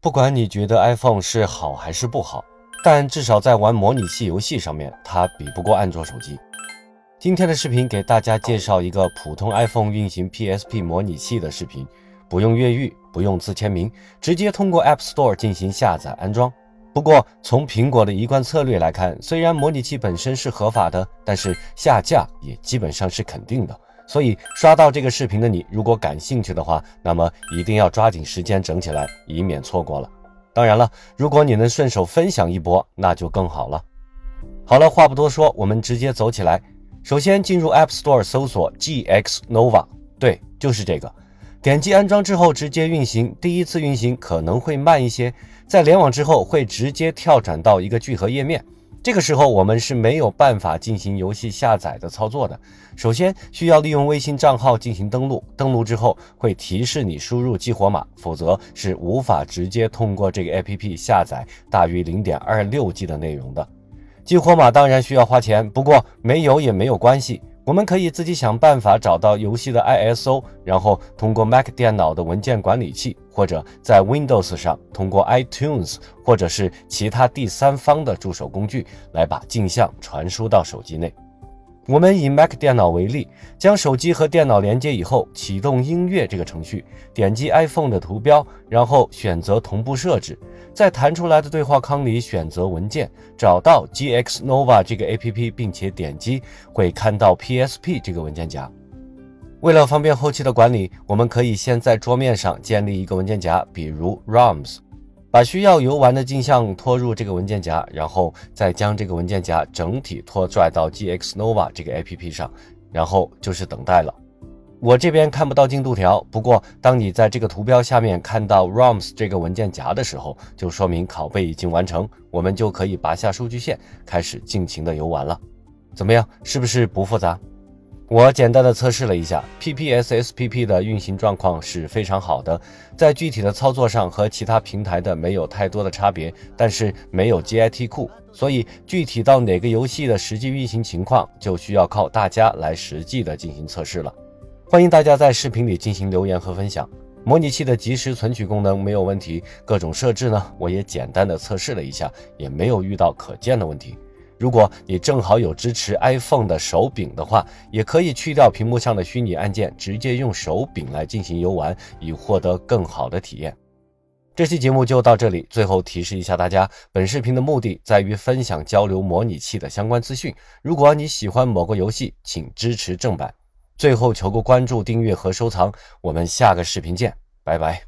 不管你觉得 iPhone 是好还是不好，但至少在玩模拟器游戏上面，它比不过安卓手机。今天的视频给大家介绍一个普通 iPhone 运行 PSP 模拟器的视频，不用越狱，不用自签名，直接通过 App Store 进行下载安装。不过从苹果的一贯策略来看，虽然模拟器本身是合法的，但是下架也基本上是肯定的。所以刷到这个视频的你，如果感兴趣的话，那么一定要抓紧时间整起来，以免错过了。当然了，如果你能顺手分享一波，那就更好了。好了，话不多说，我们直接走起来。首先进入 App Store 搜索 GX Nova，对，就是这个。点击安装之后直接运行，第一次运行可能会慢一些，在联网之后会直接跳转到一个聚合页面。这个时候我们是没有办法进行游戏下载的操作的。首先需要利用微信账号进行登录，登录之后会提示你输入激活码，否则是无法直接通过这个 APP 下载大于零点二六 G 的内容的。激活码当然需要花钱，不过没有也没有关系。我们可以自己想办法找到游戏的 ISO，然后通过 Mac 电脑的文件管理器，或者在 Windows 上通过 iTunes，或者是其他第三方的助手工具来把镜像传输到手机内。我们以 Mac 电脑为例，将手机和电脑连接以后，启动音乐这个程序，点击 iPhone 的图标，然后选择同步设置，在弹出来的对话框里选择文件，找到 GX Nova 这个 APP，并且点击，会看到 PSP 这个文件夹。为了方便后期的管理，我们可以先在桌面上建立一个文件夹，比如 ROMs。把需要游玩的镜像拖入这个文件夹，然后再将这个文件夹整体拖拽到 GX Nova 这个 APP 上，然后就是等待了。我这边看不到进度条，不过当你在这个图标下面看到 ROMs 这个文件夹的时候，就说明拷贝已经完成，我们就可以拔下数据线，开始尽情的游玩了。怎么样，是不是不复杂？我简单的测试了一下，PPSSPP 的运行状况是非常好的，在具体的操作上和其他平台的没有太多的差别，但是没有 Git 库，所以具体到哪个游戏的实际运行情况，就需要靠大家来实际的进行测试了。欢迎大家在视频里进行留言和分享。模拟器的即时存取功能没有问题，各种设置呢，我也简单的测试了一下，也没有遇到可见的问题。如果你正好有支持 iPhone 的手柄的话，也可以去掉屏幕上的虚拟按键，直接用手柄来进行游玩，以获得更好的体验。这期节目就到这里，最后提示一下大家，本视频的目的在于分享交流模拟器的相关资讯。如果你喜欢某个游戏，请支持正版。最后求个关注、订阅和收藏，我们下个视频见，拜拜。